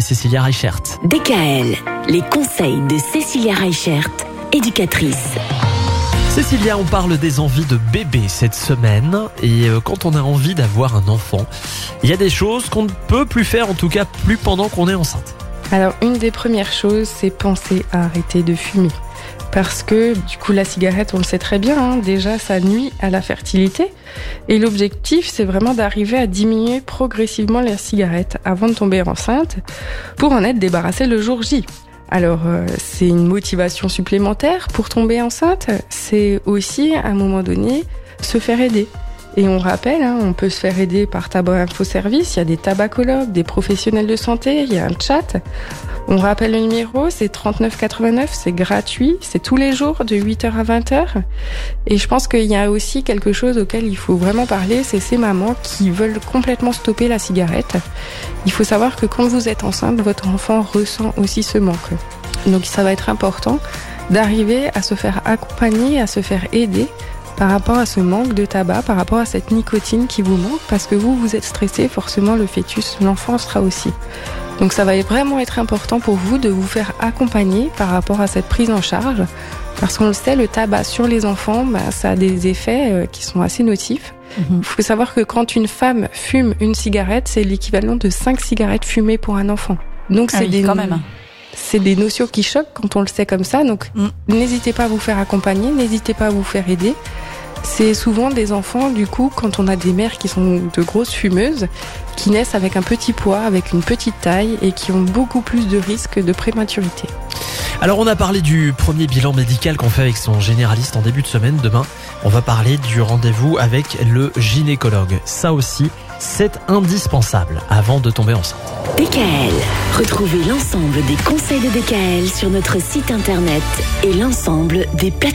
Cécilia Reichert. DKL, les conseils de Cécilia Reichert, éducatrice. Cécilia, on parle des envies de bébé cette semaine et euh, quand on a envie d'avoir un enfant, il y a des choses qu'on ne peut plus faire, en tout cas plus pendant qu'on est enceinte. Alors une des premières choses, c'est penser à arrêter de fumer. Parce que du coup la cigarette, on le sait très bien, hein, déjà ça nuit à la fertilité. Et l'objectif, c'est vraiment d'arriver à diminuer progressivement la cigarette avant de tomber enceinte pour en être débarrassé le jour J. Alors euh, c'est une motivation supplémentaire pour tomber enceinte, c'est aussi à un moment donné se faire aider. Et on rappelle, hein, on peut se faire aider par Tabac Info Service, il y a des tabacologues, des professionnels de santé, il y a un chat. On rappelle le numéro, c'est 3989, c'est gratuit, c'est tous les jours de 8h à 20h. Et je pense qu'il y a aussi quelque chose auquel il faut vraiment parler, c'est ces mamans qui veulent complètement stopper la cigarette. Il faut savoir que quand vous êtes enceinte, votre enfant ressent aussi ce manque. Donc ça va être important d'arriver à se faire accompagner, à se faire aider par rapport à ce manque de tabac, par rapport à cette nicotine qui vous manque, parce que vous, vous êtes stressé, forcément le fœtus, l'enfant sera aussi. Donc ça va vraiment être important pour vous de vous faire accompagner par rapport à cette prise en charge, parce qu'on le sait, le tabac sur les enfants, bah, ça a des effets euh, qui sont assez nocifs. Mhm. Il faut savoir que quand une femme fume une cigarette, c'est l'équivalent de 5 cigarettes fumées pour un enfant. Donc ah c'est des quand même c'est des notions qui choquent quand on le sait comme ça. Donc, mm. n'hésitez pas à vous faire accompagner, n'hésitez pas à vous faire aider. C'est souvent des enfants, du coup, quand on a des mères qui sont de grosses fumeuses, qui naissent avec un petit poids, avec une petite taille et qui ont beaucoup plus de risques de prématurité. Alors on a parlé du premier bilan médical qu'on fait avec son généraliste en début de semaine. Demain, on va parler du rendez-vous avec le gynécologue. Ça aussi, c'est indispensable avant de tomber enceinte. DKL. Retrouvez l'ensemble des conseils de DKL sur notre site internet et l'ensemble des plateformes.